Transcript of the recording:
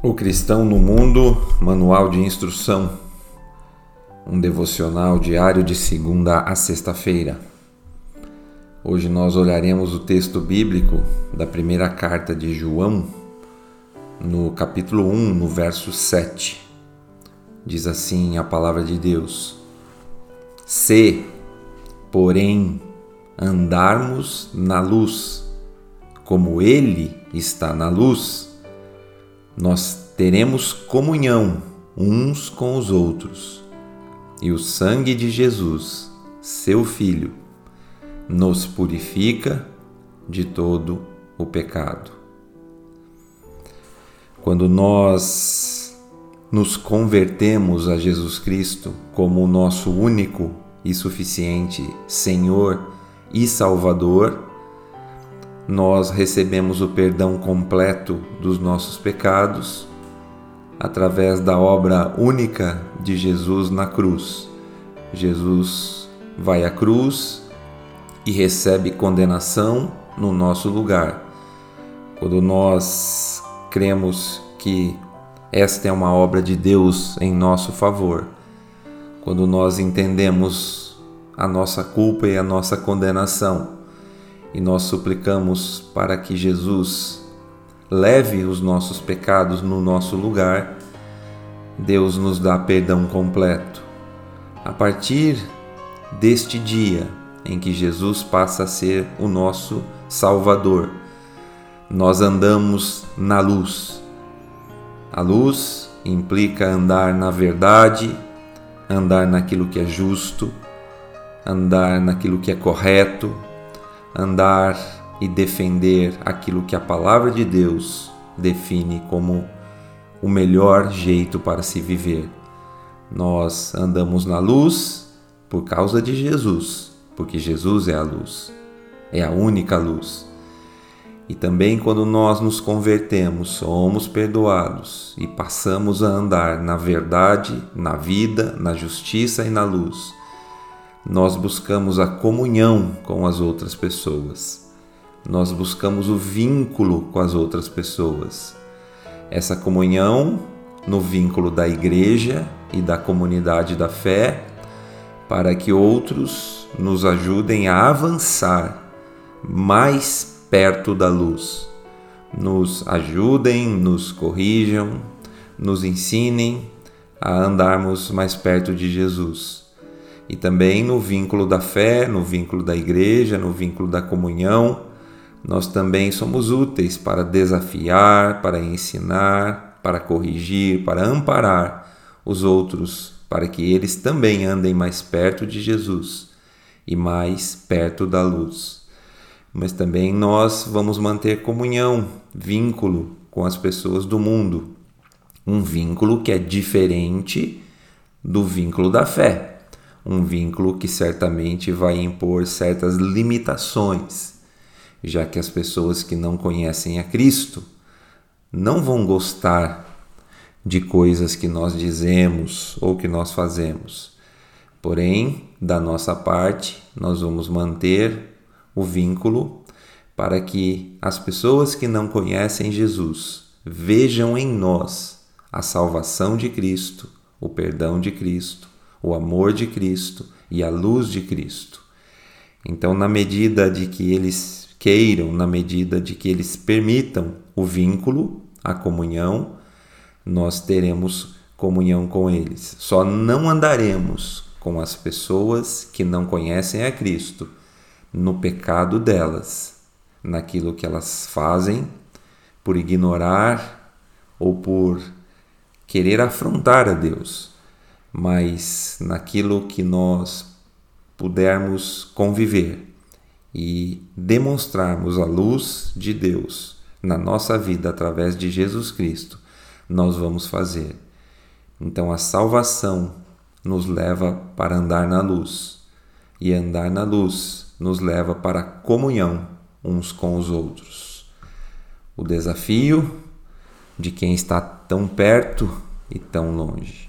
O Cristão no Mundo, Manual de Instrução, um devocional diário de segunda a sexta-feira. Hoje nós olharemos o texto bíblico da primeira carta de João, no capítulo 1, no verso 7. Diz assim a palavra de Deus: Se, porém, andarmos na luz, como Ele está na luz, nós teremos comunhão uns com os outros, e o sangue de Jesus, seu Filho, nos purifica de todo o pecado. Quando nós nos convertemos a Jesus Cristo como o nosso único e suficiente Senhor e Salvador, nós recebemos o perdão completo dos nossos pecados através da obra única de Jesus na cruz. Jesus vai à cruz e recebe condenação no nosso lugar. Quando nós cremos que esta é uma obra de Deus em nosso favor, quando nós entendemos a nossa culpa e a nossa condenação, e nós suplicamos para que Jesus leve os nossos pecados no nosso lugar, Deus nos dá perdão completo. A partir deste dia em que Jesus passa a ser o nosso Salvador, nós andamos na luz. A luz implica andar na verdade, andar naquilo que é justo, andar naquilo que é correto, andar e defender aquilo que a palavra de Deus define como o melhor jeito para se viver. Nós andamos na luz por causa de Jesus, porque Jesus é a luz, é a única luz. E também quando nós nos convertemos, somos perdoados e passamos a andar na verdade, na vida, na justiça e na luz nós buscamos a comunhão com as outras pessoas. Nós buscamos o vínculo com as outras pessoas. Essa comunhão no vínculo da igreja e da comunidade da fé, para que outros nos ajudem a avançar mais perto da luz. Nos ajudem, nos corrijam, nos ensinem a andarmos mais perto de Jesus e também no vínculo da fé, no vínculo da igreja, no vínculo da comunhão. Nós também somos úteis para desafiar, para ensinar, para corrigir, para amparar os outros, para que eles também andem mais perto de Jesus e mais perto da luz. Mas também nós vamos manter comunhão, vínculo com as pessoas do mundo, um vínculo que é diferente do vínculo da fé um vínculo que certamente vai impor certas limitações, já que as pessoas que não conhecem a Cristo não vão gostar de coisas que nós dizemos ou que nós fazemos. Porém, da nossa parte, nós vamos manter o vínculo para que as pessoas que não conhecem Jesus vejam em nós a salvação de Cristo, o perdão de Cristo o amor de Cristo e a luz de Cristo. Então, na medida de que eles queiram, na medida de que eles permitam o vínculo, a comunhão, nós teremos comunhão com eles. Só não andaremos com as pessoas que não conhecem a Cristo no pecado delas, naquilo que elas fazem por ignorar ou por querer afrontar a Deus mas naquilo que nós pudermos conviver e demonstrarmos a luz de Deus na nossa vida através de Jesus Cristo, nós vamos fazer. Então a salvação nos leva para andar na luz, e andar na luz nos leva para a comunhão uns com os outros. O desafio de quem está tão perto e tão longe.